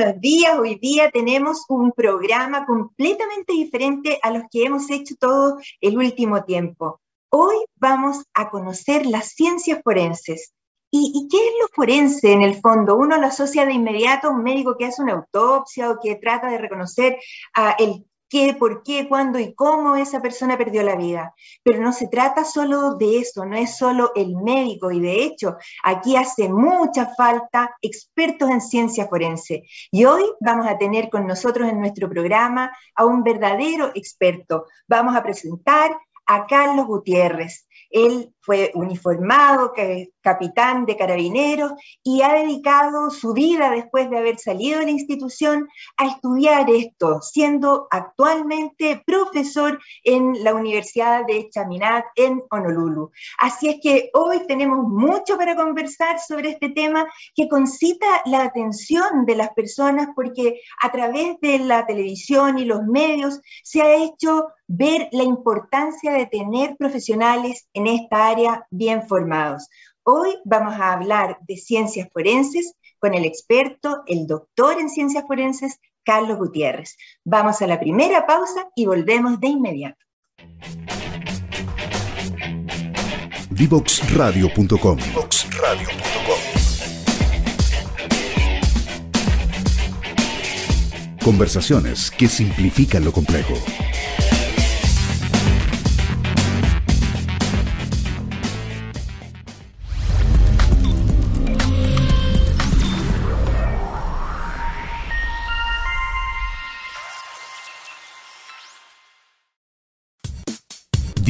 buenos días. Hoy día tenemos un programa completamente diferente a los que hemos hecho todo el último tiempo. Hoy vamos a conocer las ciencias forenses. ¿Y, qué es lo forense en el fondo? Uno lo asocia de inmediato a un médico que hace una autopsia o que trata de reconocer a el qué, por qué, cuándo y cómo esa persona perdió la vida. Pero no se trata solo de eso, no es solo el médico y de hecho aquí hace mucha falta expertos en ciencia forense. Y hoy vamos a tener con nosotros en nuestro programa a un verdadero experto. Vamos a presentar a Carlos Gutiérrez. Él fue uniformado, capitán de carabineros y ha dedicado su vida después de haber salido de la institución a estudiar esto, siendo actualmente profesor en la Universidad de Chaminade en Honolulu. Así es que hoy tenemos mucho para conversar sobre este tema que concita la atención de las personas porque a través de la televisión y los medios se ha hecho ver la importancia de tener profesionales en esta área bien formados. Hoy vamos a hablar de ciencias forenses con el experto, el doctor en ciencias forenses, Carlos Gutiérrez. Vamos a la primera pausa y volvemos de inmediato. Divoxradio.com Conversaciones que simplifican lo complejo.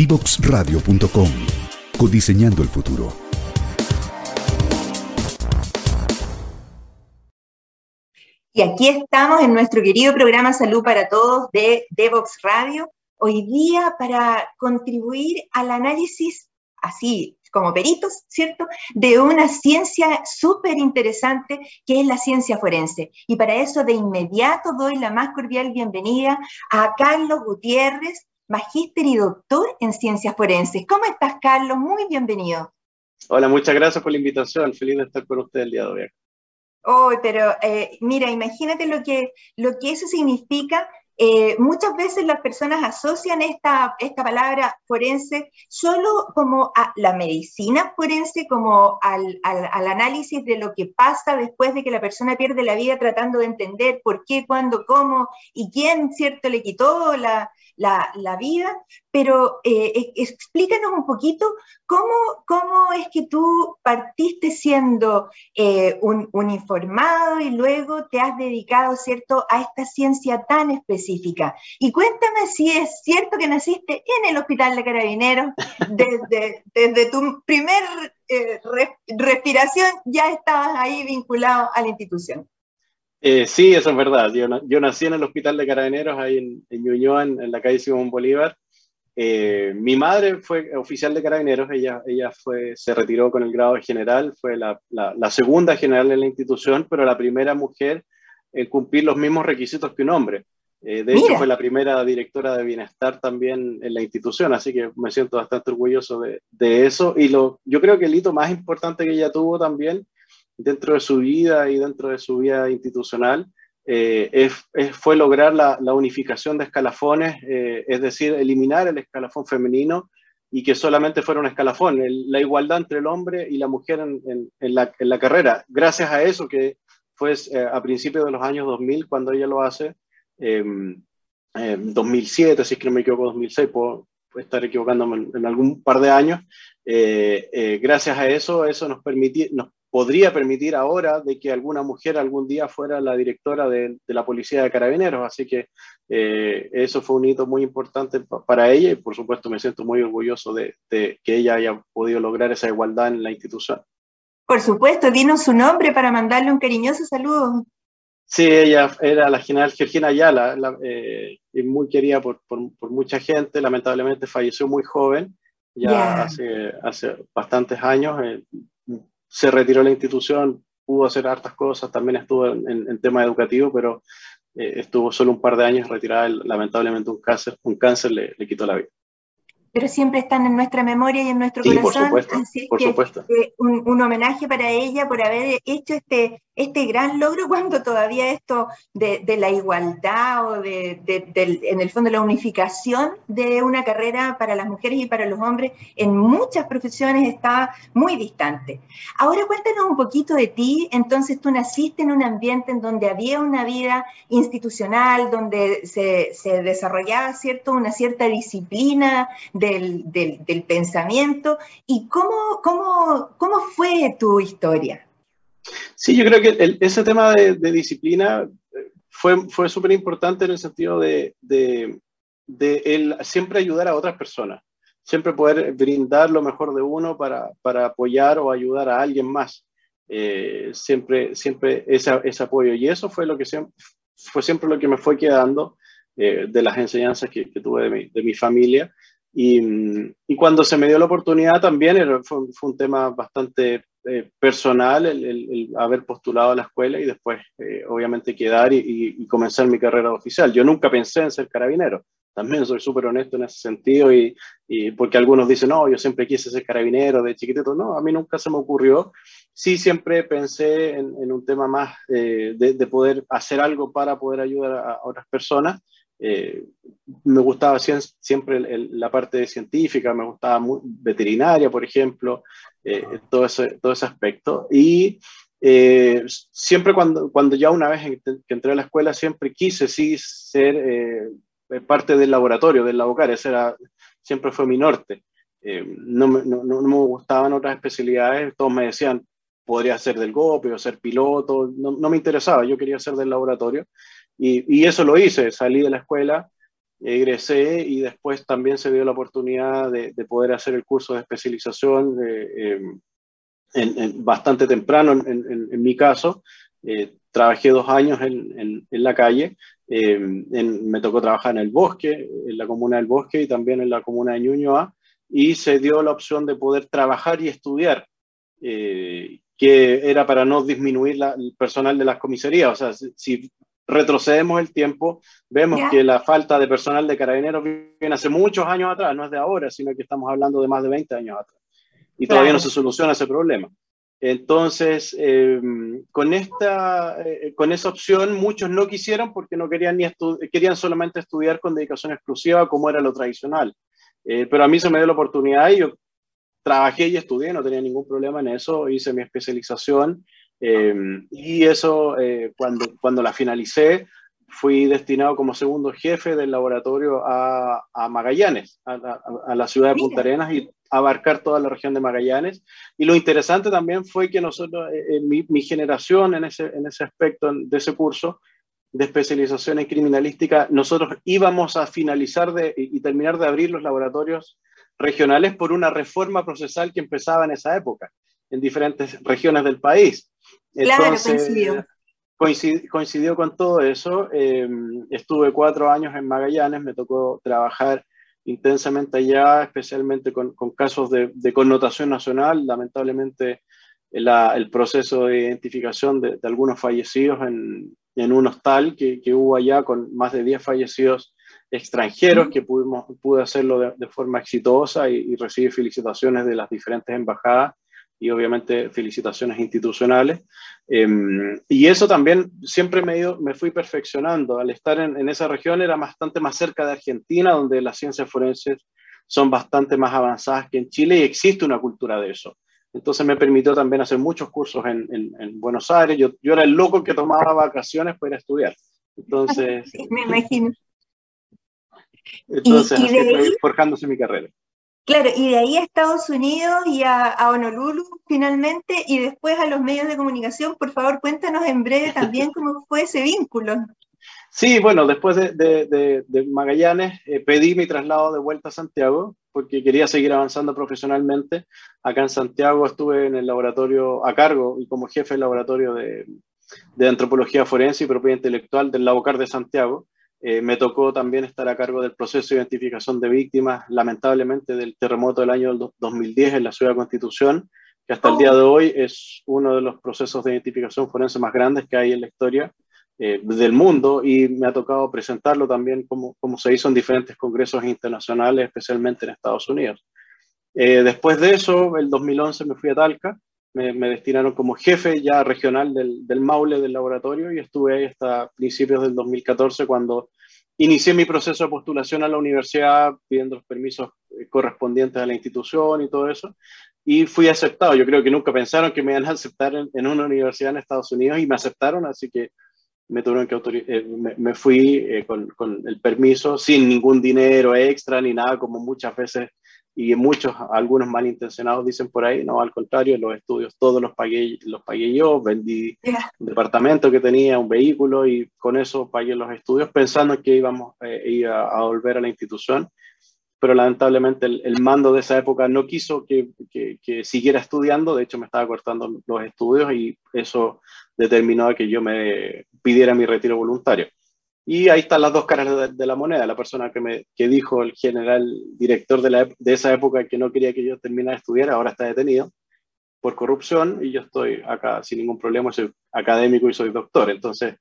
Divoxradio.com. Codiseñando el futuro. Y aquí estamos en nuestro querido programa Salud para Todos de Devox Radio, hoy día para contribuir al análisis, así como peritos, ¿cierto?, de una ciencia súper interesante que es la ciencia forense. Y para eso de inmediato doy la más cordial bienvenida a Carlos Gutiérrez, magíster y doctor en ciencias forenses. ¿Cómo estás, Carlos? Muy bienvenido. Hola, muchas gracias por la invitación. Feliz de estar con usted el día de hoy. Oh, pero eh, mira, imagínate lo que, lo que eso significa. Eh, muchas veces las personas asocian esta, esta palabra forense solo como a la medicina forense, como al, al, análisis de lo que pasa después de que la persona pierde la vida tratando de entender por qué, cuándo, cómo y quién, ¿cierto?, le quitó la, la, vida, pero eh, explícanos un poquito cómo, cómo es que tú partiste siendo eh, un, informado y luego te has dedicado, ¿cierto?, a esta ciencia tan específica. Y cuéntame si es cierto que naciste en el Hospital de Carabineros, desde, desde tu primer eh, respiración ya estabas ahí vinculado a la institución. Eh, sí, eso es verdad. Yo, yo, nací en el Hospital de Carabineros, ahí en, en Ñuñoa, en, la calle Simón Bolívar. Eh, mi madre fue oficial de Carabineros, ella, ella fue, se retiró con el grado de general, fue la, la, segunda general en la institución, pero la primera mujer en cumplir los mismos requisitos que un hombre. Eh, de hecho, fue la primera directora de bienestar también en la institución, así que me siento bastante orgulloso de, de eso. Y lo, yo creo que el hito más importante que ella tuvo también dentro de su vida y dentro de su vida institucional eh, fue lograr la, unificación de escalafones, eh, es decir, eliminar el escalafón femenino y que solamente fuera un escalafón, la igualdad entre el hombre y la mujer en, la, carrera. Gracias a eso, que fue eh, a principios de los años 2000 cuando ella lo hace, en 2007, si es que no me equivoco, 2006, puedo, estar equivocándome en, algún par de años, gracias a eso, eso nos, permitió, nos podría permitir ahora de que alguna mujer algún día fuera la directora de, la Policía de Carabineros. Así que eh, eso fue un hito muy importante para ella y por supuesto me siento muy orgulloso de, que ella haya podido lograr esa igualdad en la institución. Por supuesto, dinos su nombre para mandarle un cariñoso saludo. Sí, ella era la general Georgina Ayala, eh, y muy querida por, mucha gente, lamentablemente falleció muy joven, ya hace, hace bastantes años, eh, se retiró la institución, pudo hacer hartas cosas, también estuvo en, tema educativo, pero eh, estuvo solo un par de años retirada, lamentablemente un cáncer, un cáncer le, quitó la vida. Pero siempre están en nuestra memoria y en nuestro sí, corazón. Por supuesto, por supuesto. Eh, un, homenaje para ella por haber hecho este, este gran logro cuando todavía esto de, la igualdad o de, en el fondo la unificación de una carrera para las mujeres y para los hombres en muchas profesiones está muy distante. Ahora cuéntanos un poquito de ti, entonces tú naciste en un ambiente en donde había una vida institucional, donde se, desarrollaba cierto, una cierta disciplina del, pensamiento y cómo, cómo, cómo fue tu historia. Sí, yo creo que ese tema de, disciplina eh, fue, fue súper importante en el sentido de, de, el siempre ayudar a otras personas, siempre poder brindar lo mejor de uno para, para apoyar o ayudar a alguien más. Eh, siempre siempre ese, ese, apoyo. Y eso fue, lo que siempre, fue siempre lo que me fue quedando eh, de las enseñanzas que, que tuve de mi, de mi familia. Y, y, cuando se me dio la oportunidad también fue, fue, un tema bastante eh, personal el, haber postulado a la escuela y después eh, obviamente quedar y, comenzar mi carrera oficial. Yo nunca pensé en ser carabinero, también soy súper honesto en ese sentido y, porque algunos dicen, no, yo siempre quise ser carabinero de chiquitito, no, a mí nunca se me ocurrió. Sí, siempre pensé en, un tema más eh, de, de, poder hacer algo para poder ayudar a otras personas me gustaba siempre la parte científica, me gustaba veterinaria, por ejemplo, eh, todo, ese, todo ese aspecto. Y eh, siempre cuando, cuando ya una vez que entré a la escuela, siempre quise sí ser parte del laboratorio, del labocar, ese era, siempre fue mi norte. No me, no, no, me gustaban otras especialidades, todos me decían, podría ser del GOPE o ser piloto, no, no me interesaba, yo quería ser del laboratorio. Y, eso lo hice, salí de la escuela, egresé y después también se dio la oportunidad de, poder hacer el curso de especialización eh, en, bastante temprano en, mi caso. Eh, trabajé dos años en, la calle, eh, me tocó trabajar en el bosque, en la comuna del bosque y también en la comuna de Ñuñoa, y se dio la opción de poder trabajar y estudiar. que era para no disminuir el personal de las comisarías. O sea, si, retrocedemos el tiempo, vemos que la falta de personal de carabineros viene hace muchos años atrás, no es de ahora, sino que estamos hablando de más de 20 años atrás. Y todavía no se soluciona ese problema. Entonces, em, con, esta, eh, con esa opción, muchos no quisieron porque no querían, ni querían solamente estudiar con dedicación exclusiva, como era lo tradicional. Eh, pero a mí se me dio la oportunidad y yo trabajé y estudié, no tenía ningún problema en eso, hice mi especialización eh, y eso, eh, cuando, cuando la finalicé, fui destinado como segundo jefe del laboratorio a, a Magallanes, a, la ciudad de Punta Arenas y abarcar toda la región de Magallanes. Y lo interesante también fue que nosotros, eh, mi, mi, generación en ese, en ese aspecto de ese curso de especialización en criminalística, nosotros íbamos a finalizar de, y terminar de abrir los laboratorios regionales por una reforma procesal que empezaba en esa época en diferentes regiones del país. Claro, coincidió. coincidió. con todo eso. Em, estuve cuatro años en Magallanes, me tocó trabajar intensamente allá, especialmente con, con casos de, de, connotación nacional. Lamentablemente, el proceso de identificación de, algunos fallecidos en, en un hostal que, que, hubo allá con más de 10 fallecidos extranjeros, que pudimos, pude hacerlo de, forma exitosa y, y recibir felicitaciones de las diferentes embajadas y obviamente felicitaciones institucionales. Em, y eso también siempre me, ido, me fui perfeccionando. Al estar en, esa región era bastante más cerca de Argentina, donde las ciencias forenses son bastante más avanzadas que en Chile y existe una cultura de eso. Entonces me permitió también hacer muchos cursos en, en, Buenos Aires. Yo, yo, era el loco que tomaba vacaciones para estudiar. Entonces... me imagino. Entonces, ¿Y, forjándose mi carrera. Claro, y de ahí a Estados Unidos y a, Honolulu finalmente, y después a los medios de comunicación. Por favor, cuéntanos en breve también cómo fue ese vínculo. Sí, bueno, después de, Magallanes eh, pedí mi traslado de vuelta a Santiago porque quería seguir avanzando profesionalmente. Acá en Santiago estuve en el laboratorio a cargo y como jefe del laboratorio de, de antropología forense y propiedad intelectual del Labocar de Santiago. Eh, me tocó también estar a cargo del proceso de identificación de víctimas, lamentablemente, del terremoto del año 2010 en la ciudad de Constitución, que hasta el día de hoy es uno de los procesos de identificación forense más grandes que hay en la historia eh, del mundo y me ha tocado presentarlo también como, como se hizo en diferentes congresos internacionales, especialmente en Estados Unidos. Eh, después de eso, el 2011 me fui a Talca me, destinaron como jefe ya regional del, del, Maule del laboratorio y estuve ahí hasta principios del 2014 cuando inicié mi proceso de postulación a la universidad pidiendo los permisos eh, correspondientes a la institución y todo eso. Y fui aceptado. Yo creo que nunca pensaron que me iban a aceptar en, una universidad en Estados Unidos y me aceptaron, así que me tuvieron que eh, me, fui eh, con, con, el permiso sin ningún dinero extra ni nada, como muchas veces y muchos, algunos malintencionados dicen por ahí, no, al contrario, los estudios todos los pagué, los pagué yo, vendí un departamento que tenía, un vehículo y con eso pagué los estudios pensando que íbamos eh, a, volver a la institución, pero lamentablemente el, mando de esa época no quiso que, que, que, siguiera estudiando, de hecho me estaba cortando los estudios y eso determinó a que yo me pidiera mi retiro voluntario. Y ahí están las dos caras de, la moneda. La persona que me que dijo el general director de, la, de esa época que no quería que yo terminara de estudiar, ahora está detenido por corrupción y yo estoy acá sin ningún problema, soy académico y soy doctor. Entonces,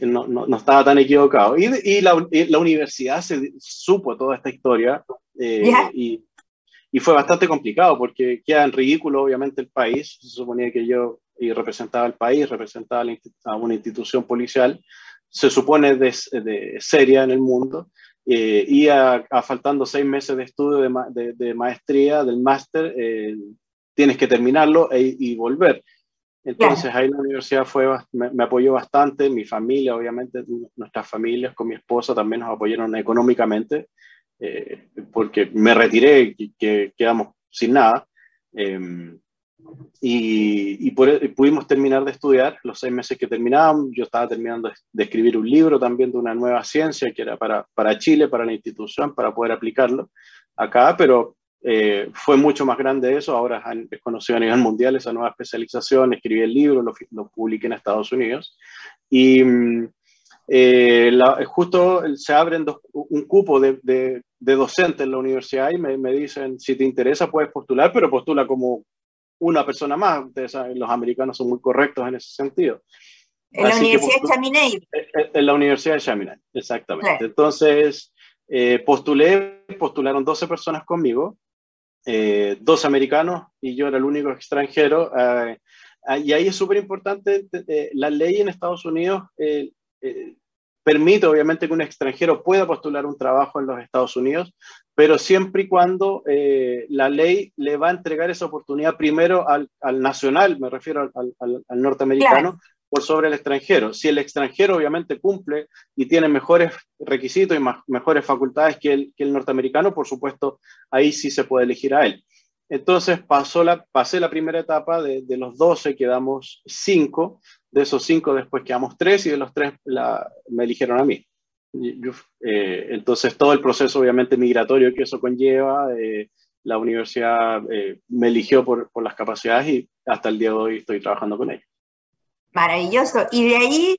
no, no, no estaba tan equivocado. Y, y, la, la, universidad se supo toda esta historia eh, y, y, fue bastante complicado porque queda en ridículo, obviamente, el país. Se suponía que yo y representaba al país, representaba a una institución policial se supone de, de seria en el mundo, eh, y a, faltando seis meses de estudio de, de, maestría, del máster, eh, tienes que terminarlo e, y volver. Entonces ahí la universidad fue, me, apoyó bastante, mi familia, obviamente, nuestras familias con mi esposa también nos apoyaron económicamente, eh, porque me retiré y que quedamos sin nada. Em, y, pudimos terminar de estudiar los seis meses que terminábamos. Yo estaba terminando de escribir un libro también de una nueva ciencia que era para, para Chile, para la institución, para poder aplicarlo acá, pero eh, fue mucho más grande eso. Ahora es conocido a nivel mundial esa nueva especialización. Escribí el libro, lo, lo publiqué en Estados Unidos. Y eh, justo se abren un cupo de, de, de docentes en la universidad y me, me dicen, si te interesa puedes postular, pero postula como una persona más. Ustedes saben, los americanos son muy correctos en ese sentido. En la Universidad de Chaminade. Eh, eh, en la Universidad de Chaminade, exactamente. Entonces, eh, postulé, postularon 12 personas conmigo, eh, dos americanos y yo era el único extranjero. y ahí es súper importante, la ley en Estados Unidos permite obviamente que un extranjero pueda postular un trabajo en los Estados Unidos, pero siempre y cuando eh, la ley le va a entregar esa oportunidad primero al, nacional, me refiero al, norteamericano, por sobre el extranjero. Si el extranjero obviamente cumple y tiene mejores requisitos y mejores facultades que el, que el norteamericano, por supuesto, ahí sí se puede elegir a él. Entonces pasó la, pasé la primera etapa, de, de los 12 quedamos 5, de esos 5 después quedamos 3 y de los 3 me eligieron a mí. Eh, entonces todo el proceso obviamente migratorio que eso conlleva, eh, la universidad eh, me eligió por, por, las capacidades y hasta el día de hoy estoy trabajando con ellos. Maravilloso. Y de ahí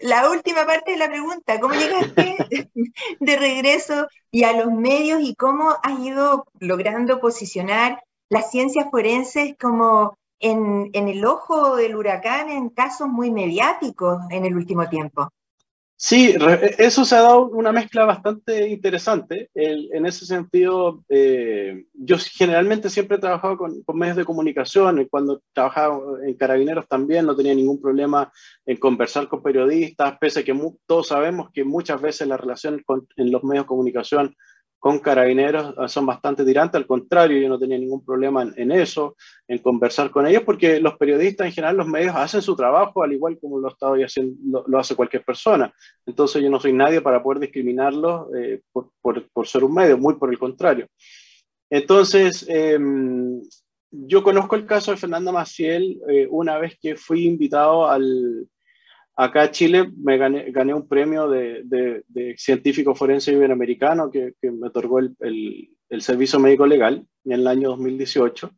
la última parte de la pregunta, ¿cómo llegaste de regreso y a los medios y cómo has ido logrando posicionar las ciencias forenses como en, en, el ojo del huracán en casos muy mediáticos en el último tiempo. Sí, eso se ha dado una mezcla bastante interesante. en ese sentido, eh, yo generalmente siempre he trabajado con, con, medios de comunicación. Cuando trabajaba en Carabineros también no tenía ningún problema en conversar con periodistas, pese a que todos sabemos que muchas veces la relación con, en los medios de comunicación con carabineros ah, son bastante tirantes, al contrario, yo no tenía ningún problema en, eso, en conversar con ellos, porque los periodistas en general, los medios hacen su trabajo al igual como lo, estado haciendo, lo, hace cualquier persona. Entonces yo no soy nadie para poder discriminarlos eh, por, por, ser un medio, muy por el contrario. Entonces, em, yo conozco el caso de Fernanda Maciel eh, una vez que fui invitado al, Acá en Chile me gané, gané un premio de, de, científico forense iberoamericano que, que me otorgó el, el, Servicio Médico Legal en el año 2018.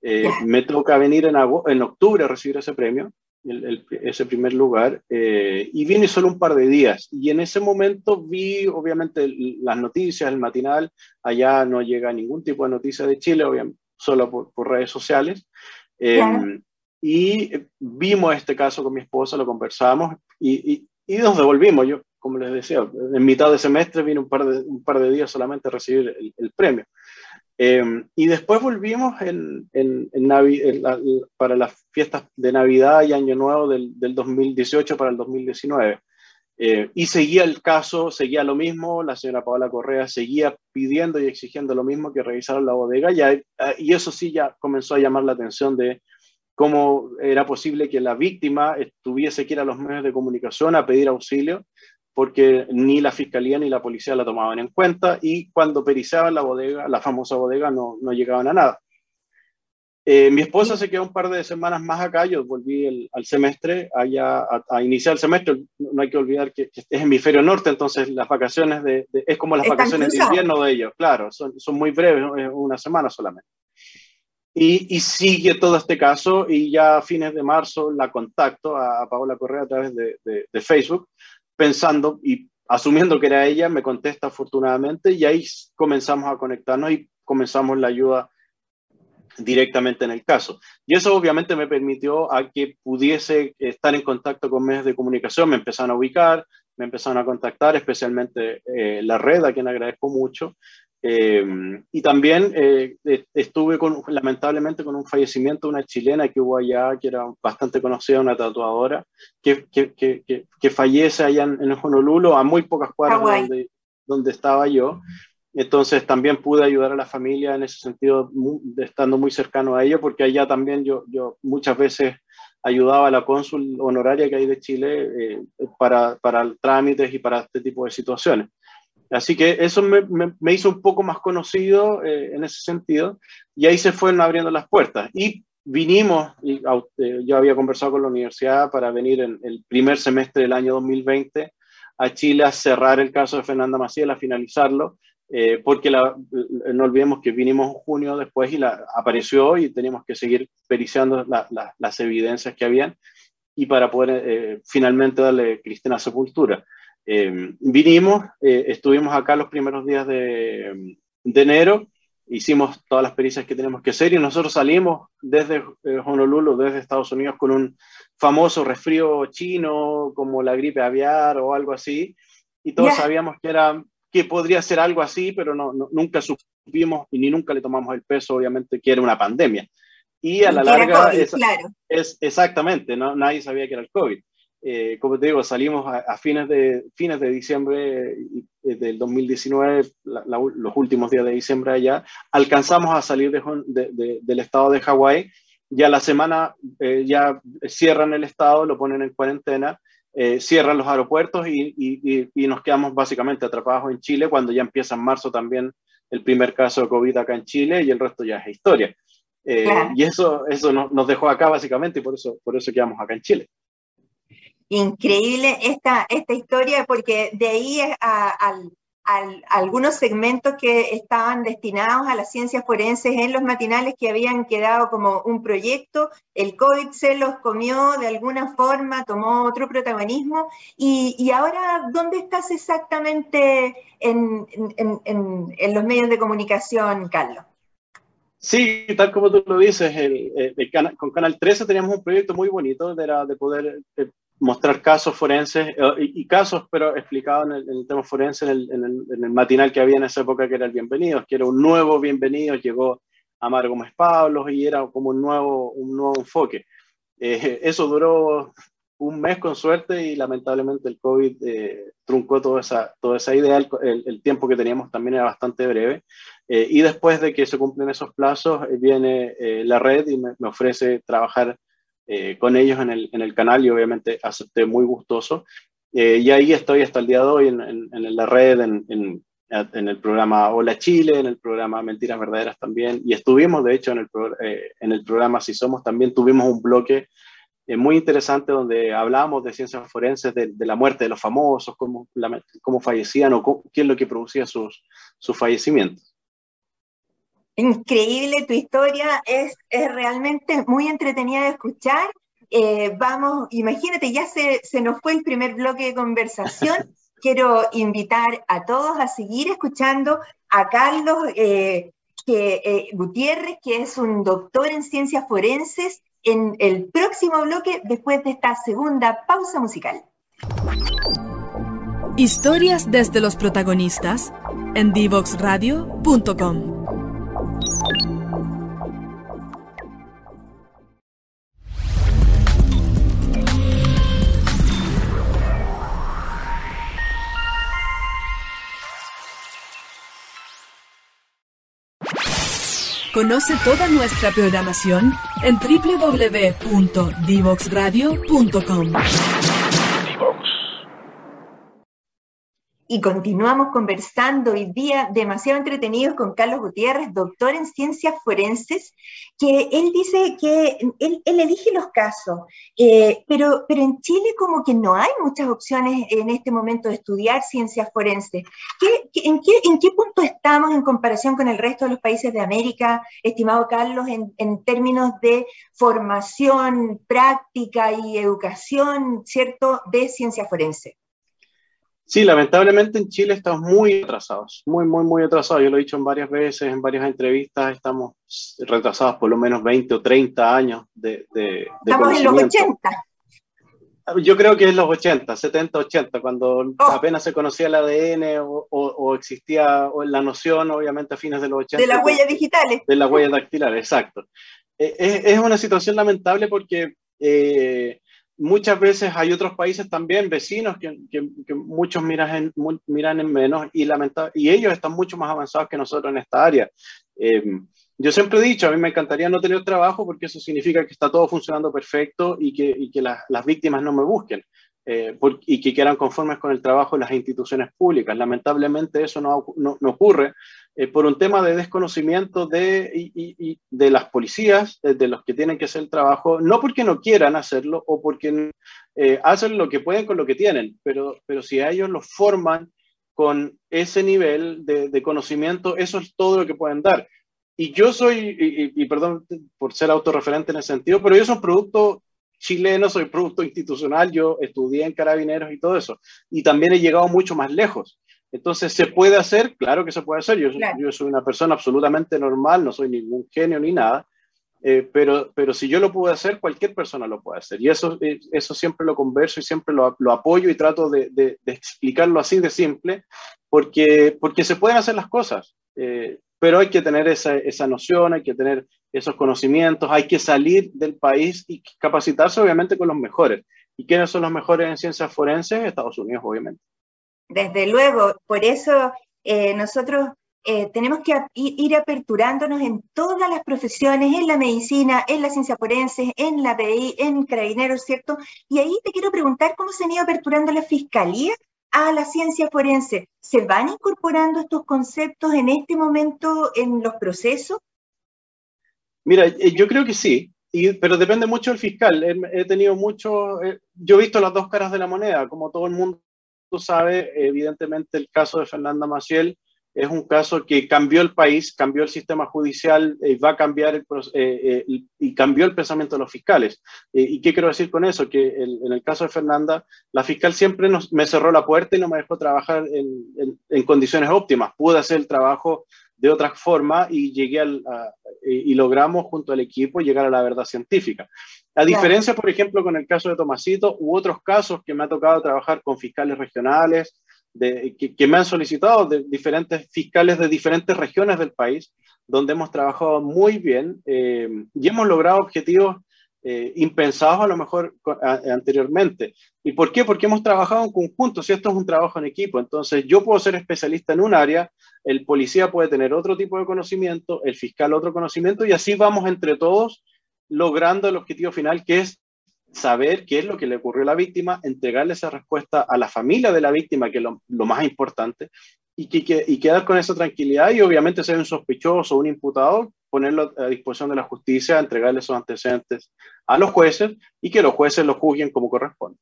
Eh, me toca venir en, en octubre a recibir ese premio, ese primer lugar, eh, y vine solo un par de días. Y en ese momento vi, obviamente, las noticias, el matinal. Allá no llega ningún tipo de noticia de Chile, obviamente, solo por, por redes sociales. Eh, y vimos este caso con mi esposa, lo conversamos y, y, nos devolvimos. Yo, como les decía, en mitad de semestre vine un par de, un par de días solamente a recibir el, premio. Em, y después volvimos en, en, para las fiestas de Navidad y Año Nuevo del, del 2018 para el 2019. Eh, y seguía el caso, seguía lo mismo, la señora Paola Correa seguía pidiendo y exigiendo lo mismo que revisaron la bodega, y, eh, y eso sí ya comenzó a llamar la atención de cómo era posible que la víctima tuviese que ir a los medios de comunicación a pedir auxilio, porque ni la fiscalía ni la policía la tomaban en cuenta, y cuando perizaban la bodega, la famosa bodega, no, no llegaban a nada. Eh, mi esposa se quedó un par de semanas más acá, yo volví al semestre, allá a, iniciar el semestre, no hay que olvidar que, es hemisferio norte, entonces las vacaciones de, es como las vacaciones de invierno de ellos, claro, son, son muy breves, una semana solamente. Y, y, sigue todo este caso y ya a fines de marzo la contacto a, Paola Correa a través de, de, Facebook, pensando y asumiendo que era ella, me contesta afortunadamente y ahí comenzamos a conectarnos y comenzamos la ayuda directamente en el caso. Y eso obviamente me permitió a que pudiese estar en contacto con medios de comunicación, me empezaron a ubicar, me empezaron a contactar, especialmente eh, la red, a quien agradezco mucho. Eh, y también eh, estuve con, lamentablemente con un fallecimiento de una chilena que hubo allá, que era bastante conocida, una tatuadora, que, que, que, que fallece allá en, en, Honolulu, a muy pocas cuadras donde, donde estaba yo. Entonces también pude ayudar a la familia en ese sentido, estando muy cercano a ellos, porque allá también yo, yo muchas veces ayudaba a la cónsul honoraria que hay de Chile eh, para, para trámites y para este tipo de situaciones. Así que eso me, hizo un poco más conocido eh, en ese sentido y ahí se fueron abriendo las puertas. Y vinimos, y, eh, yo había conversado con la universidad para venir en el primer semestre del año 2020 a Chile a cerrar el caso de Fernanda Maciel, a finalizarlo, eh, porque no olvidemos que vinimos en junio después y la, apareció y teníamos que seguir periciando las evidencias que habían y para poder eh, finalmente darle Cristina sepultura. Eh, vinimos, estuvimos acá los primeros días de, de, enero, hicimos todas las pericias que tenemos que hacer y nosotros salimos desde Honolulu, desde Estados Unidos, con un famoso resfrío chino como la gripe aviar o algo así, y todos sabíamos que era que podría ser algo así, pero no, nunca supimos y ni nunca le tomamos el peso, obviamente, que era una pandemia. Y a la larga es, es, exactamente, ¿no? nadie sabía que era el COVID. Eh, como te digo, salimos a, fines, de, fines de diciembre eh, del 2019, los últimos días de diciembre allá, alcanzamos a salir de, del estado de Hawái, ya la semana eh, ya cierran el estado, lo ponen en cuarentena, eh, cierran los aeropuertos y, y, nos quedamos básicamente atrapados en Chile cuando ya empieza en marzo también el primer caso de COVID acá en Chile y el resto ya es historia. Y eso, eso nos dejó acá básicamente y por eso, por eso quedamos acá en Chile. Increíble esta, esta historia porque de ahí al algunos segmentos que estaban destinados a las ciencias forenses en los matinales que habían quedado como un proyecto, el COVID se los comió de alguna forma, tomó otro protagonismo, y, ahora, ¿dónde estás exactamente en, los medios de comunicación, Carlos? Sí, tal como tú lo dices, con Canal 13 teníamos un proyecto muy bonito de, de poder eh, mostrar casos forenses eh, y, casos, pero explicados en el, tema forense en el, en, el, matinal que había en esa época, que era el Bienvenidos, que era un nuevo Bienvenidos, llegó Amar Gómez Pablos y era como un nuevo, un nuevo enfoque. Eh, eso duró un mes con suerte y lamentablemente el COVID eh, truncó toda esa, toda esa idea, el, tiempo que teníamos también era bastante breve. y después de que se cumplen esos plazos, viene la red y me, me ofrece trabajar eh, con ellos en el, en el, canal y obviamente acepté muy gustoso. Eh, y ahí estoy hasta el día de hoy en, en, la red, en, el programa Hola Chile, en el programa Mentiras Verdaderas también. Y estuvimos, de hecho, en el, eh, en el programa Si Somos, también tuvimos un bloque muy interesante donde hablábamos de ciencias forenses, de, la muerte de los famosos, cómo, cómo fallecían o qué es lo que producía sus, sus fallecimientos. Increíble tu historia, es, es realmente muy entretenida de escuchar. Eh, vamos, imagínate, ya se, se, nos fue el primer bloque de conversación. Quiero invitar a todos a seguir escuchando a Carlos eh, que, eh, Gutiérrez, que es un doctor en ciencias forenses, en el próximo bloque después de esta segunda pausa musical. Historias desde los protagonistas en divoxradio.com. Conoce toda nuestra programación en www.divoxradio.com. Y continuamos conversando hoy día demasiado entretenidos con Carlos Gutiérrez, doctor en ciencias forenses, que él dice que él, elige los casos, eh, pero, pero en Chile como que no hay muchas opciones en este momento de estudiar ciencias forenses. en, qué, ¿En qué punto estamos en comparación con el resto de los países de América, estimado Carlos, en, en términos de formación, práctica y educación, ¿cierto?, de ciencias forenses? Sí, lamentablemente en Chile estamos muy atrasados, muy, muy, muy atrasados. Yo lo he dicho en varias veces, en varias entrevistas, estamos retrasados por lo menos 20 o 30 años de... de, estamos en los 80. Yo creo que es los 80, 70, 80, cuando oh. apenas se conocía el ADN o, o, existía la noción, obviamente, a fines de los 80. De las huellas digitales. De las huellas dactilares, exacto. Eh, es, es, una situación lamentable porque... Eh, muchas veces hay otros países también vecinos que, muchos miran en, miran en menos y, y ellos están mucho más avanzados que nosotros en esta área. Eh, yo siempre he dicho, a mí me encantaría no tener trabajo porque eso significa que está todo funcionando perfecto y que, y que las víctimas no me busquen. Eh, y que quieran conformes con el trabajo de las instituciones públicas. Lamentablemente eso no, no, ocurre eh, por un tema de desconocimiento de, y, de las policías, de, los que tienen que hacer el trabajo, no porque no quieran hacerlo o porque eh, hacen lo que pueden con lo que tienen, pero, pero si a ellos los forman con ese nivel de, de conocimiento, eso es todo lo que pueden dar. Y yo soy, y, y, perdón por ser autorreferente en ese sentido, pero yo soy producto chileno, soy producto institucional, yo estudié en carabineros y todo eso, y también he llegado mucho más lejos. Entonces, ¿se puede hacer? Claro que se puede hacer. Yo, yo soy una persona absolutamente normal, no soy ningún genio ni nada, eh, pero, pero si yo lo puedo hacer, cualquier persona lo puede hacer. Y eso, eh, eso siempre lo converso y siempre lo, lo apoyo y trato de, de, explicarlo así de simple, porque, porque se pueden hacer las cosas. Eh, pero hay que tener esa, esa, noción, hay que tener esos conocimientos, hay que salir del país y capacitarse obviamente con los mejores. ¿Y quiénes son los mejores en ciencias forenses? Estados Unidos, obviamente. Desde luego, por eso eh, nosotros eh, tenemos que ir aperturándonos en todas las profesiones, en la medicina, en la ciencia forense, en la PI, en carabineros, ¿cierto? Y ahí te quiero preguntar cómo se han ido aperturando las fiscalías a la ciencia forense. ¿Se van incorporando estos conceptos en este momento en los procesos? Mira, eh, yo creo que sí, pero depende mucho del fiscal. He, tenido mucho, eh, yo he visto las dos caras de la moneda, como todo el mundo sabe, evidentemente el caso de Fernanda Maciel es un caso que cambió el país, cambió el sistema judicial y va a cambiar el, eh, eh, y cambió el pensamiento de los fiscales. Eh, ¿Y qué quiero decir con eso? Que en el caso de Fernanda, la fiscal siempre nos, me cerró la puerta y no me dejó trabajar en, en, condiciones óptimas. Pude hacer el trabajo de otra forma y llegué al, y logramos junto al equipo llegar a la verdad científica. A diferencia, por ejemplo, con el caso de Tomasito u otros casos que me ha tocado trabajar con fiscales regionales, que, me han solicitado de diferentes fiscales de diferentes regiones del país, donde hemos trabajado muy bien eh, y hemos logrado objetivos eh, impensados a lo mejor anteriormente. ¿Y por qué? Porque hemos trabajado en conjunto, si esto es un trabajo en equipo, entonces yo puedo ser especialista en un área, el policía puede tener otro tipo de conocimiento, el fiscal otro conocimiento y así vamos entre todos logrando el objetivo final que es saber qué es lo que le ocurrió a la víctima, entregarle esa respuesta a la familia de la víctima, que es lo, más importante, y, que, quedar con esa tranquilidad y obviamente ser un sospechoso o un imputado, ponerlo a disposición de la justicia, entregarle esos antecedentes a los jueces y que los jueces lo juzguen como corresponde.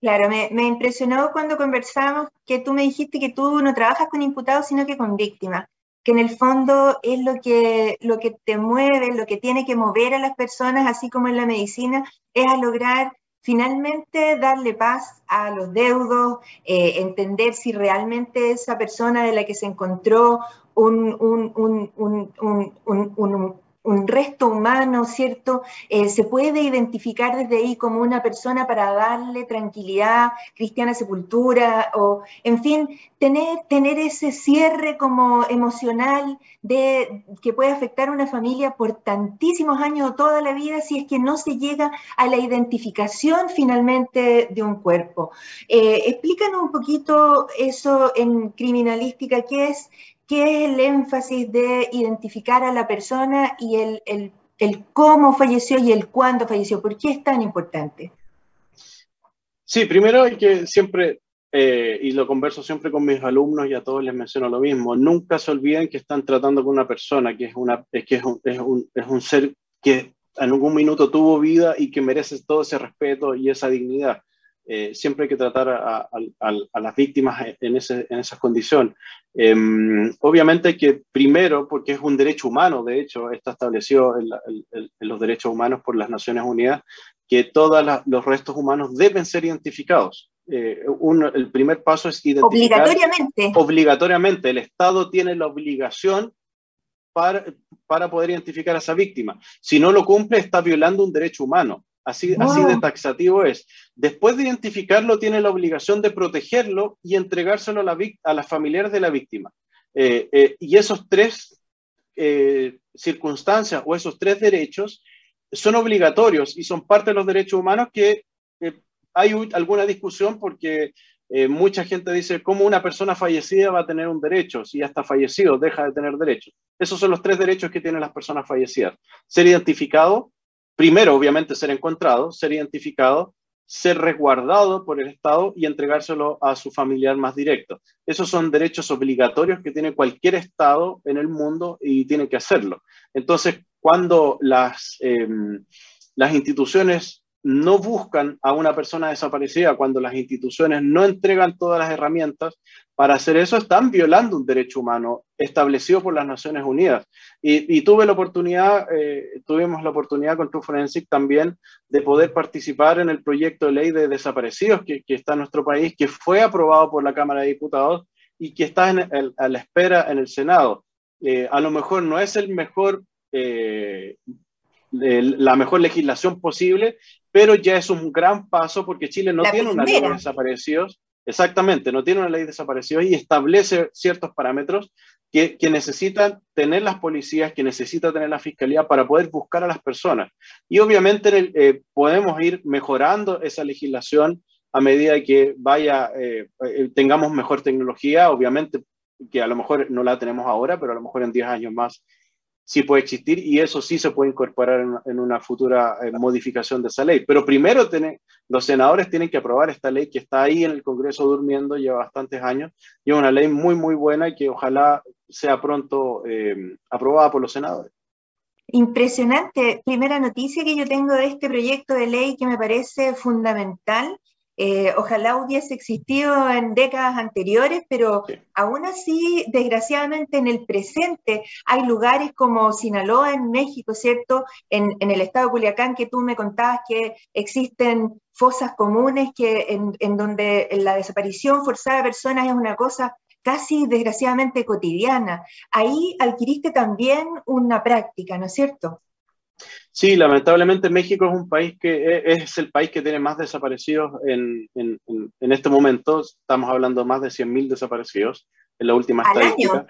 Claro, me, me impresionó cuando conversamos que tú me dijiste que tú no trabajas con imputados, sino que con víctimas que en el fondo es lo que, lo que te mueve, lo que tiene que mover a las personas, así como en la medicina, es a lograr finalmente darle paz a los deudos, eh, entender si realmente esa persona de la que se encontró un, un, un, un resto humano, ¿cierto? Eh, se puede identificar desde ahí como una persona para darle tranquilidad, cristiana sepultura, o, en fin, tener, tener ese cierre como emocional de, que puede afectar a una familia por tantísimos años o toda la vida si es que no se llega a la identificación finalmente de un cuerpo. Eh, explícanos un poquito eso en criminalística, ¿qué es ¿Qué es el énfasis de identificar a la persona y el, el, el cómo falleció y el cuándo falleció? ¿Por qué es tan importante? Sí, primero hay que siempre eh, y lo converso siempre con mis alumnos y a todos les menciono lo mismo, nunca se olviden que están tratando con una persona que es, una, que es, un, es, un, es un ser que en algún minuto tuvo vida y que merece todo ese respeto y esa dignidad. Eh, siempre hay que tratar a, a, a las víctimas en, ese, en esa condición. Eh, obviamente que primero, porque es un derecho humano, de hecho, está establecido en, en, en los derechos humanos por las Naciones Unidas, que todos los restos humanos deben ser identificados. Eh, un, el primer paso es identificar. Obligatoriamente. Obligatoriamente. El Estado tiene la obligación para, para poder identificar a esa víctima. Si no lo cumple, está violando un derecho humano. Así, wow. así de taxativo es. Después de identificarlo, tiene la obligación de protegerlo y entregárselo a, la, a las familiares de la víctima. Eh, eh, y esos tres eh, circunstancias o esos tres derechos son obligatorios y son parte de los derechos humanos que hay alguna discusión porque eh, mucha gente dice, ¿cómo una persona fallecida va a tener un derecho? Si ya está fallecido, deja de tener derechos. Esos son los tres derechos que tienen las personas fallecidas. Ser identificado, primero obviamente ser encontrado, ser identificado, ser resguardado por el Estado y entregárselo a su familiar más directo. Esos son derechos obligatorios que tiene cualquier Estado en el mundo y tiene que hacerlo. Entonces, cuando las, eh, las instituciones no buscan a una persona desaparecida cuando las instituciones no entregan todas las herramientas para hacer eso, están violando un derecho humano establecido por las Naciones Unidas. Y, tuve la oportunidad, eh, tuvimos la oportunidad con True Forensic también de poder participar en el proyecto de ley de desaparecidos que, está en nuestro país, que fue aprobado por la Cámara de Diputados y que está a la espera en el Senado. Eh, a lo mejor no es eh, la mejor legislación posible, pero ya es un gran paso porque Chile no la tiene primera. una ley de desaparecidos, exactamente, no tiene una ley de desaparecidos y establece ciertos parámetros que, que, necesitan tener las policías, que necesita tener la fiscalía para poder buscar a las personas. Y obviamente eh, podemos ir mejorando esa legislación a medida que vaya, eh, eh, tengamos mejor tecnología, obviamente que a lo mejor no la tenemos ahora, pero a lo mejor en 10 años más sí puede existir y eso sí se puede incorporar en, en una futura eh, modificación de esa ley. Pero primero los senadores tienen que aprobar esta ley que está ahí en el Congreso durmiendo, lleva bastantes años, y es una ley muy, muy buena y que ojalá sea pronto eh, aprobada por los senadores. Impresionante. Primera noticia que yo tengo de este proyecto de ley que me parece fundamental eh, ojalá hubiese existido en décadas anteriores, pero sí. aún así, desgraciadamente, en el presente hay lugares como Sinaloa en México, ¿cierto? En, en el estado de Culiacán, que tú me contabas que existen fosas comunes que en, en donde la desaparición forzada de personas es una cosa casi desgraciadamente cotidiana. Ahí adquiriste también una práctica, ¿no es cierto? Sí, lamentablemente México es un país que e, es el país que tiene más desaparecidos en, en, en este momento. Estamos hablando de más de 100.000 desaparecidos en la última estadística.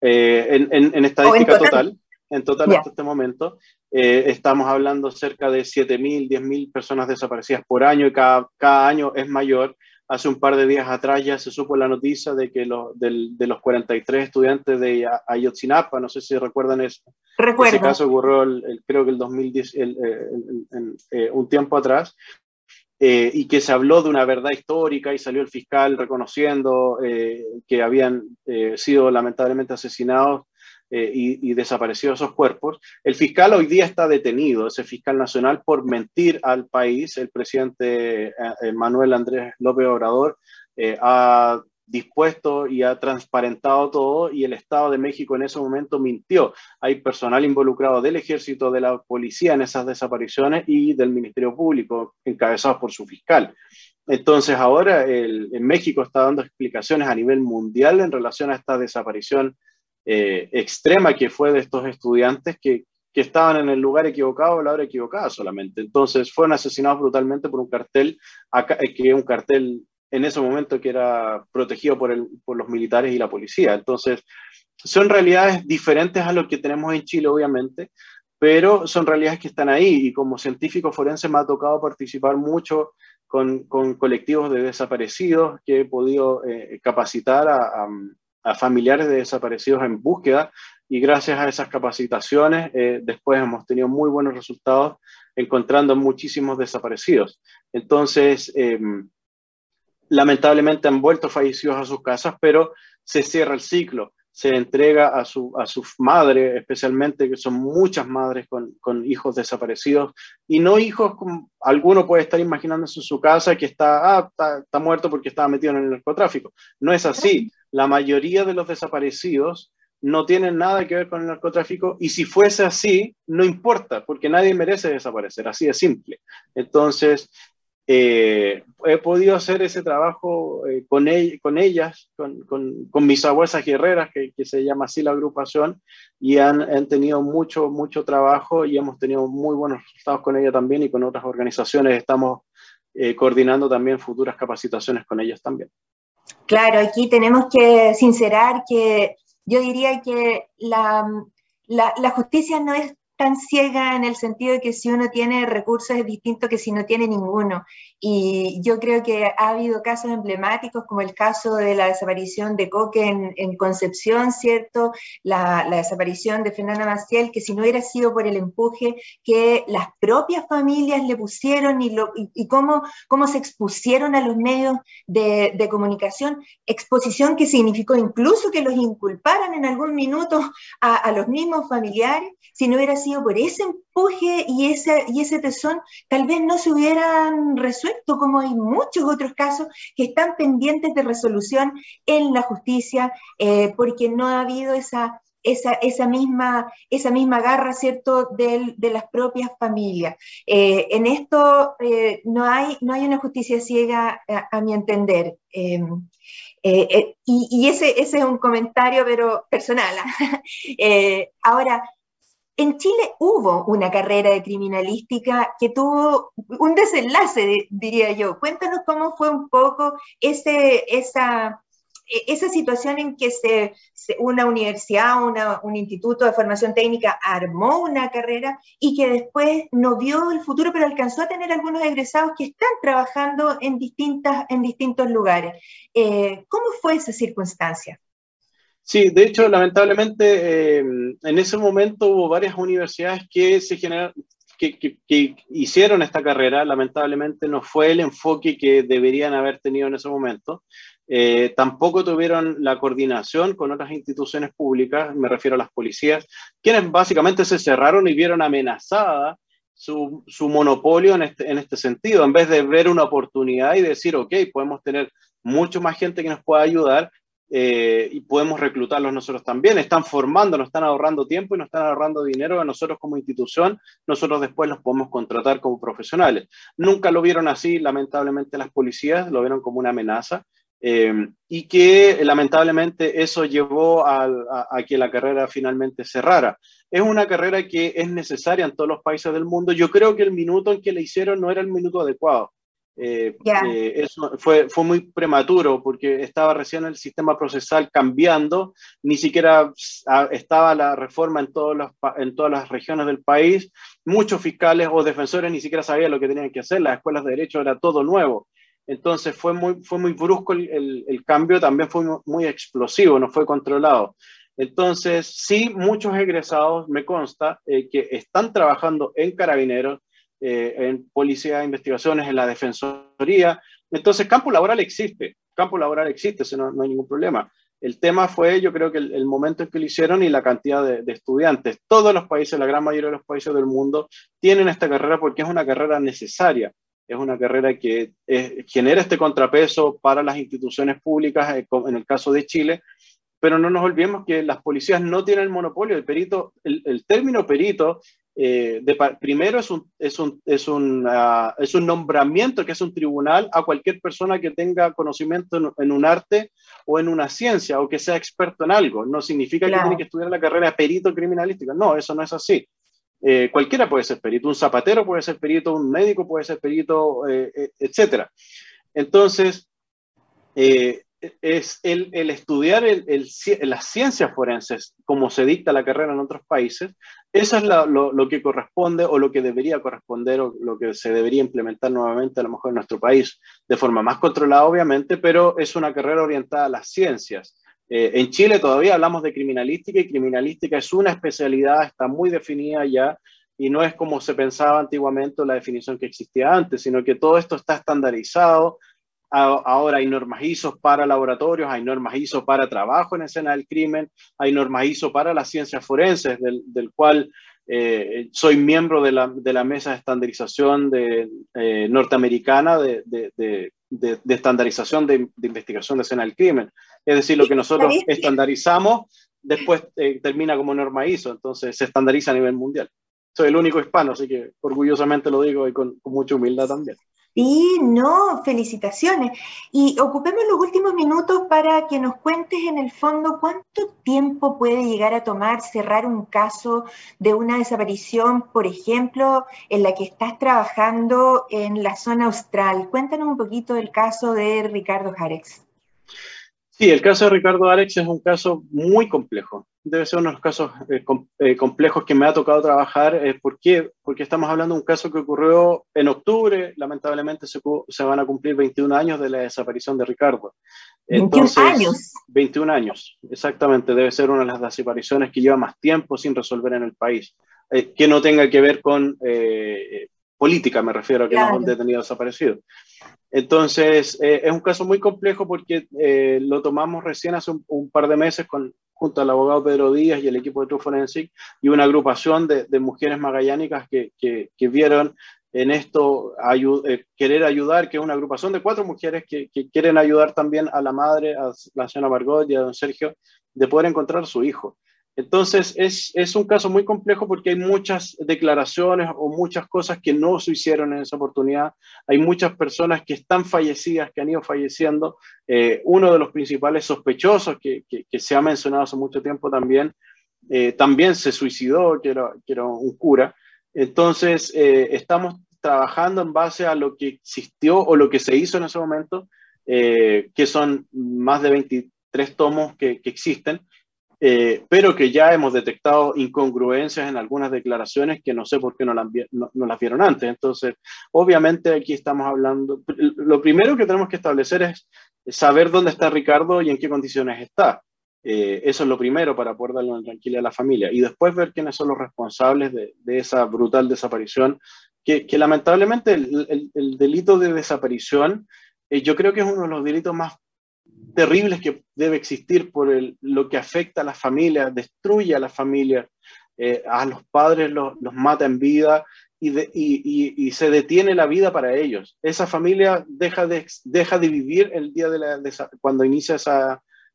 Eh, en, en, estadística total? total? en total yeah. hasta este momento. Eh, estamos hablando cerca de 7.000, 10.000 personas desaparecidas por año y cada, cada año es mayor hace un par de días atrás ya se supo la noticia de que lo, de, de los 43 estudiantes de Ayotzinapa, no sé si recuerdan eso. Recuerdo. Ese caso ocurrió, el, el, creo que el 2010, el, eh, un tiempo atrás, eh, y que se habló de una verdad histórica y salió el fiscal reconociendo eh, que habían eh, sido lamentablemente asesinados eh, y, y desaparecidos esos cuerpos. El fiscal hoy día está detenido, ese fiscal nacional, por mentir al país. El presidente eh, Manuel Andrés López Obrador eh, ha dispuesto y ha transparentado todo y el Estado de México en ese momento mintió. Hay personal involucrado del ejército, de la policía en esas desapariciones y del Ministerio Público, encabezados por su fiscal. Entonces ahora el, México está dando explicaciones a nivel mundial en relación a esta desaparición eh, extrema que fue de estos estudiantes que, que estaban en el lugar equivocado la hora equivocada solamente. Entonces fueron asesinados brutalmente por un cartel, acá, eh, que un cartel en ese momento que era protegido por, el, por los militares y la policía. Entonces son realidades diferentes a lo que tenemos en Chile, obviamente, pero son realidades que están ahí y como científico forense me ha tocado participar mucho con, con colectivos de desaparecidos que he podido eh, capacitar a, a familiares de desaparecidos en búsqueda y gracias a esas capacitaciones eh, después hemos tenido muy buenos resultados encontrando muchísimos desaparecidos. Entonces, em, lamentablemente han vuelto fallecidos a sus casas, pero se cierra el ciclo, se entrega a su, a su madre, especialmente que son muchas madres con, con hijos desaparecidos, y no hijos como alguno puede estar imaginándose en su casa que está, ah, está, está muerto porque estaba metido en el narcotráfico. No es así. La mayoría de los desaparecidos no tienen nada que ver con el narcotráfico y si fuese así, no importa, porque nadie merece desaparecer, así de simple. Entonces, eh, he podido hacer ese trabajo eh, con, ellas, con, mis abuelas guerreras, que, se llama así la agrupación, y han, tenido mucho, mucho trabajo y hemos tenido muy buenos resultados con ella también y con otras organizaciones estamos eh, coordinando también futuras capacitaciones con ellas también. Claro, aquí tenemos que sincerar que yo diría que la, justicia no es tan ciega en el sentido de que si uno tiene recursos es distinto que si no tiene ninguno. Y yo creo que ha habido casos emblemáticos como el caso de la desaparición de Coque en, en Concepción, ¿cierto? La, la, desaparición de Fernanda Maciel, que si no hubiera sido por el empuje que las propias familias le pusieron y, lo, y, y cómo, cómo se expusieron a los medios de, de, comunicación, exposición que significó incluso que los inculparan en algún minuto a, a los mismos familiares, si no hubiera sido por ese empuje y ese, y ese tesón, tal vez no se hubieran resuelto, como hay muchos otros casos que están pendientes de resolución en la justicia, eh, porque no ha habido esa, esa, misma, esa misma garra, ¿cierto?, de, las propias familias. Eh, en esto eh, no, hay, no hay una justicia ciega, a, mi entender. Em, y, y ese, ese, es un comentario, pero personal. ¿ah? ahora, en Chile hubo una carrera de criminalística que tuvo un desenlace, diría yo. Cuéntanos cómo fue un poco esa, e, esa situación en que se, una universidad, un instituto de formación técnica armó una carrera y que después no vio el futuro, pero alcanzó a tener algunos egresados que están trabajando en, distintas, en distintos lugares. Eh, ¿Cómo fue esa circunstancia? Sí, de hecho, lamentablemente, eh, en ese momento hubo varias universidades que se generaron, que, hicieron esta carrera. Lamentablemente no fue el enfoque que deberían haber tenido en ese momento. Eh, tampoco tuvieron la coordinación con otras instituciones públicas, me refiero a las policías, quienes básicamente se cerraron y vieron amenazada su, su monopolio en este, en este sentido, en vez de ver una oportunidad y decir, ok, podemos tener mucho más gente que nos pueda ayudar, eh, y podemos reclutarlos nosotros también. Están formando, nos están ahorrando tiempo y nos están ahorrando dinero a nosotros como institución. Nosotros después los podemos contratar como profesionales. Nunca lo vieron así, lamentablemente, las policías, lo vieron como una amenaza. Eh, y que lamentablemente eso llevó a, a, a, que la carrera finalmente cerrara. Es una carrera que es necesaria en todos los países del mundo. Yo creo que el minuto en que la hicieron no era el minuto adecuado. Eh, yeah. eh, eso fue, fue muy prematuro porque estaba recién el sistema procesal cambiando, ni siquiera estaba la reforma en, todos los, en todas las regiones del país, muchos fiscales o defensores ni siquiera sabían lo que tenían que hacer, las escuelas de derecho era todo nuevo. Entonces fue muy, fue muy brusco el, el, el cambio, también fue muy explosivo, no fue controlado. Entonces, sí, muchos egresados, me consta, eh, que están trabajando en carabineros, eh, en policía de investigaciones, en la defensoría. Entonces, campo laboral existe, campo laboral existe, eso no, no hay ningún problema. El tema fue, yo creo que el, momento en que lo hicieron y la cantidad de, estudiantes. Todos los países, la gran mayoría de los países del mundo, tienen esta carrera porque es una carrera necesaria. Es una carrera que genera este contrapeso para las instituciones públicas, eh, en el caso de Chile, pero no nos olvidemos que las policías no tienen el monopolio. El perito, el término perito eh, de, primero es un, es, un, es, un, uh, es un nombramiento que es un tribunal a cualquier persona que tenga conocimiento en, en, un arte o en una ciencia o que sea experto en algo. No significa claro. que tiene que estudiar la carrera de perito criminalística. No, eso no es así. Eh, cualquiera puede ser perito, un zapatero puede ser perito, un médico puede ser perito, eh, eh etc. Entonces, es el, el estudiar el, el, las ciencias forenses, como se dicta la carrera en otros países, eso es lo, lo, que corresponde o lo que debería corresponder o lo que se debería implementar nuevamente a lo mejor en nuestro país, de forma más controlada obviamente, pero es una carrera orientada a las ciencias, Eh, en Chile todavía hablamos de criminalística y criminalística es una especialidad, está muy definida ya y no es como se pensaba antiguamente la definición que existía antes, sino que todo esto está estandarizado. Ahora hay normas ISO para laboratorios, hay normas ISO para trabajo en escena del crimen, hay normas ISO para las ciencias forenses, del, del cual eh, soy miembro de la, de la, mesa de estandarización de, eh, norteamericana de, de, de, estandarización de, investigación de escena del crimen. Es decir, lo que nosotros estandarizamos después eh, termina como norma ISO, entonces se estandariza a nivel mundial soy el único hispano, así que orgullosamente lo digo y con, mucha humildad también. Y no, felicitaciones. Y ocupemos los últimos minutos para que nos cuentes en el fondo cuánto tiempo puede llegar a tomar cerrar un caso de una desaparición, por ejemplo, en la que estás trabajando en la zona austral. Cuéntanos un poquito del caso de Ricardo Jarex. Sí, el caso de Ricardo Arex es un caso muy complejo. Debe ser uno de los casos eh, eh, complejos que me ha tocado trabajar. Eh, ¿Por qué? Porque estamos hablando de un caso que ocurrió en octubre. Lamentablemente se, se van a cumplir 21 años de la desaparición de Ricardo. Entonces, 21 años. 21 años, exactamente. Debe ser una de las desapariciones que lleva más tiempo sin resolver en el país. que no tenga que ver con política, me refiero a que no es un detenido desaparecido. Entonces, eh, es un caso muy complejo porque eh, lo tomamos recién hace un, par de meses con, junto al abogado Pedro Díaz y el equipo de True Forensic y una agrupación de, mujeres magallánicas que, que, que, vieron en esto eh, querer ayudar, que es una agrupación de cuatro mujeres que, quieren ayudar también a la madre, a la señora Margot y a don Sergio, de poder encontrar a su hijo. Entonces, es, es, un caso muy complejo porque hay muchas declaraciones o muchas cosas que no se hicieron en esa oportunidad. Hay muchas personas que están fallecidas, que han ido falleciendo. Eh, uno de los principales sospechosos que, se ha mencionado hace mucho tiempo también, eh, también se suicidó, que era, un cura. Entonces, eh, estamos trabajando en base a lo que existió o lo que se hizo en ese momento, que son más de 23 tomos que existen eh, pero que ya hemos detectado incongruencias en algunas declaraciones que no sé por qué no las, no, las, vieron antes. Entonces, obviamente aquí estamos hablando, lo primero que tenemos que establecer es saber dónde está Ricardo y en qué condiciones está. Eh, eso es lo primero para poder darle una tranquilidad a la familia y después ver quiénes son los responsables de, de esa brutal desaparición, que, que lamentablemente el, el, el, delito de desaparición eh, yo creo que es uno de los delitos más terribles que debe existir por lo que afecta a las familias, destruye a las familias, eh, a los padres los, mata en vida y, se detiene la vida para ellos. Esa familia deja de, deja de vivir el día de la, cuando inicia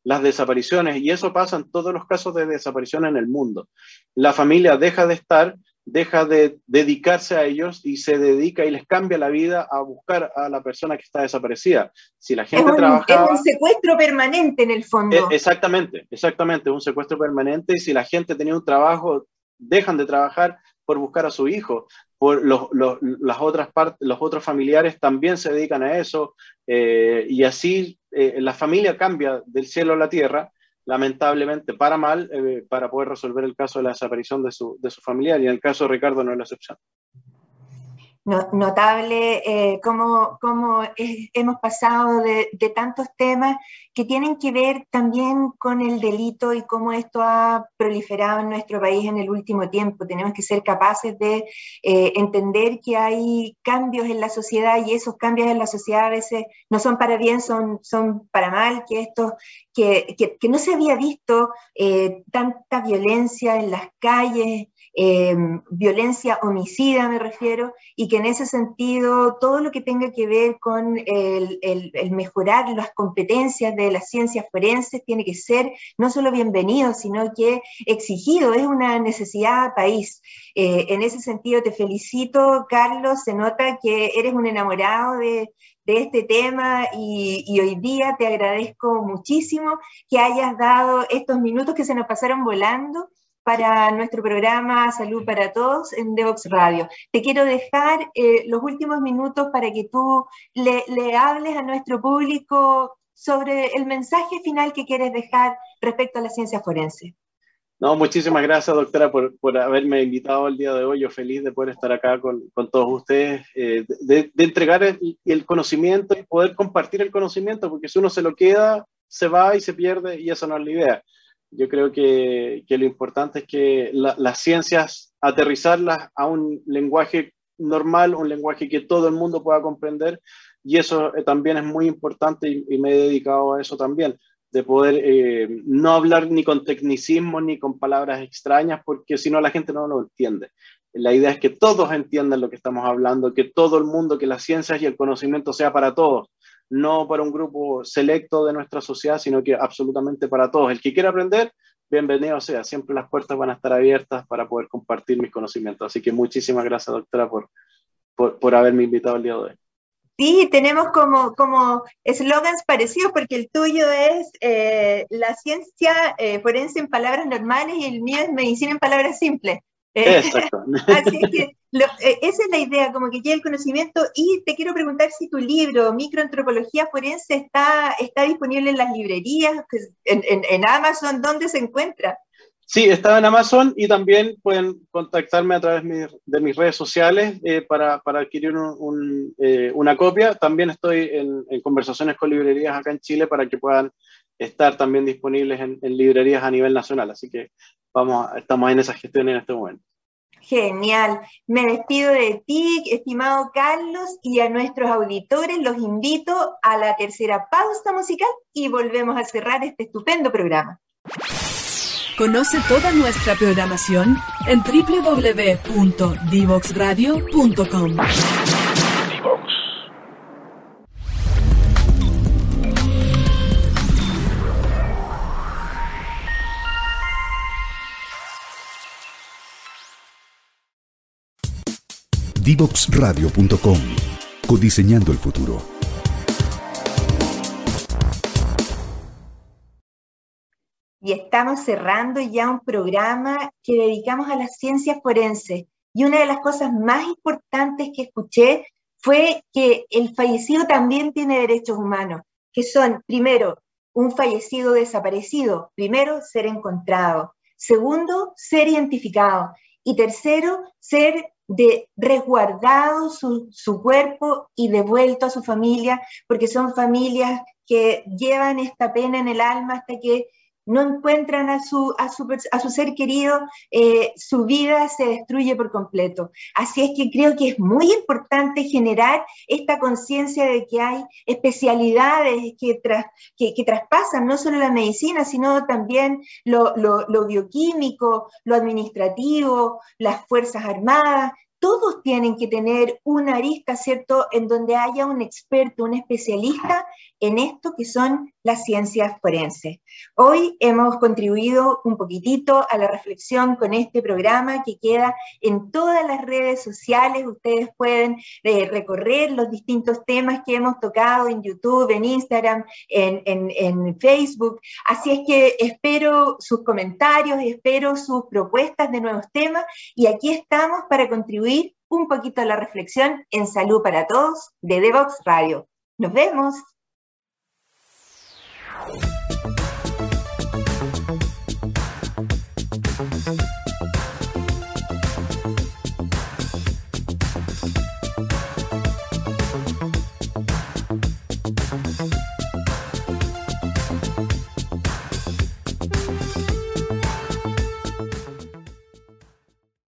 las desapariciones y eso pasa en todos los casos de desaparición en el mundo. La familia deja de estar deja de dedicarse a ellos y se dedica y les cambia la vida a buscar a la persona que está desaparecida. Si la gente trabaja... Es un secuestro permanente en el fondo. E, exactamente, exactamente, un secuestro permanente. Y si la gente tenía un trabajo, dejan de trabajar por buscar a su hijo. Por los, las otras partes, los otros familiares también se dedican a eso. Eh, y así eh, la familia cambia del cielo a la tierra lamentablemente para mal eh, para poder resolver el caso de la desaparición de su, de su familiar y en el caso de Ricardo no es la excepción notable eh, cómo, hemos pasado de, tantos temas que tienen que ver también con el delito y cómo esto ha proliferado en nuestro país en el último tiempo. Tenemos que ser capaces de eh, entender que hay cambios en la sociedad y esos cambios en la sociedad a veces no son para bien, son, para mal, que, esto, que, que, no se había visto eh, tanta violencia en las calles, eh, violencia homicida me refiero, y que en ese sentido todo lo que tenga que ver con el, mejorar las competencias de las ciencias forenses tiene que ser no solo bienvenido, sino que exigido, es una necesidad país. Eh, en ese sentido te felicito, Carlos, se nota que eres un enamorado de, este tema y, hoy día te agradezco muchísimo que hayas dado estos minutos que se nos pasaron volando para nuestro programa Salud para Todos en Devox Radio. Te quiero dejar eh, los últimos minutos para que tú le, le, hables a nuestro público sobre el mensaje final que quieres dejar respecto a la ciencia forense. No, muchísimas gracias, doctora, por, por, haberme invitado el día de hoy. Yo feliz de poder estar acá con, con todos ustedes, eh, de, de, entregar el, el, conocimiento y poder compartir el conocimiento, porque si uno se lo queda, se va y se pierde y eso no es la idea. Yo creo que, que lo importante es que las ciencias, aterrizarlas a un lenguaje normal, un lenguaje que todo el mundo pueda comprender y eso eh, también es muy importante y, me he dedicado a eso también, de poder eh, no hablar ni con tecnicismos ni con palabras extrañas, porque si no la gente no lo entiende. La idea es que todos entiendan lo que estamos hablando, que todo el mundo, que las ciencias y el conocimiento sea para todos, no para un grupo selecto de nuestra sociedad, sino que absolutamente para todos. El que quiera aprender, bienvenido sea. Siempre las puertas van a estar abiertas para poder compartir mis conocimientos. Así que muchísimas gracias, doctora, por, por, haberme invitado el día de hoy. Sí, tenemos como, como eslogans parecidos porque el tuyo es eh, la ciencia eh, forense en palabras normales y el mío es medicina en palabras simples. Exacto. Así que eh, esa es la idea, como que llegue el conocimiento. Y te quiero preguntar si tu libro, Microantropología Forense, está, está disponible en las librerías, en, en, en Amazon, ¿dónde se encuentra? Sí, está en Amazon y también pueden contactarme a través de mis redes sociales eh, para, para, adquirir un, eh, una copia. También estoy en, conversaciones con librerías acá en Chile para que puedan estar también disponibles en, librerías a nivel nacional. Así que vamos, estamos en esa gestión en este momento. Genial. Me despido de ti, estimado Carlos, y a nuestros auditores los invito a la tercera pausa musical y volvemos a cerrar este estupendo programa. Conoce toda nuestra programación en www.divoxradio.com. Divoxradio.com. Codiseñando el futuro. y estamos cerrando ya un programa que dedicamos a las ciencias forenses. Y una de las cosas más importantes que escuché fue que el fallecido también tiene derechos humanos, que son, primero, un fallecido desaparecido, primero, ser encontrado, segundo, ser identificado y tercero, ser de resguardado su, su, cuerpo y devuelto a su familia, porque son familias que llevan esta pena en el alma hasta que no encuentran a su, a su, a su ser querido, eh, su vida se destruye por completo. Así es que creo que es muy importante generar esta conciencia de que hay especialidades que, que, traspasan no solo la medicina, sino también lo, lo, lo bioquímico, lo administrativo, las Fuerzas Armadas, todos tienen que tener una arista, ¿cierto?, en donde haya un experto, un especialista en esto que son las ciencias forenses. Hoy hemos contribuido un poquitito a la reflexión con este programa que queda en todas las redes sociales. Ustedes pueden eh, recorrer los distintos temas que hemos tocado en YouTube, en Instagram, en, en Facebook. Así es que espero sus comentarios, espero sus propuestas de nuevos temas y aquí estamos para contribuir un poquito la reflexión en Salud para Todos de Devox Radio. Nos vemos.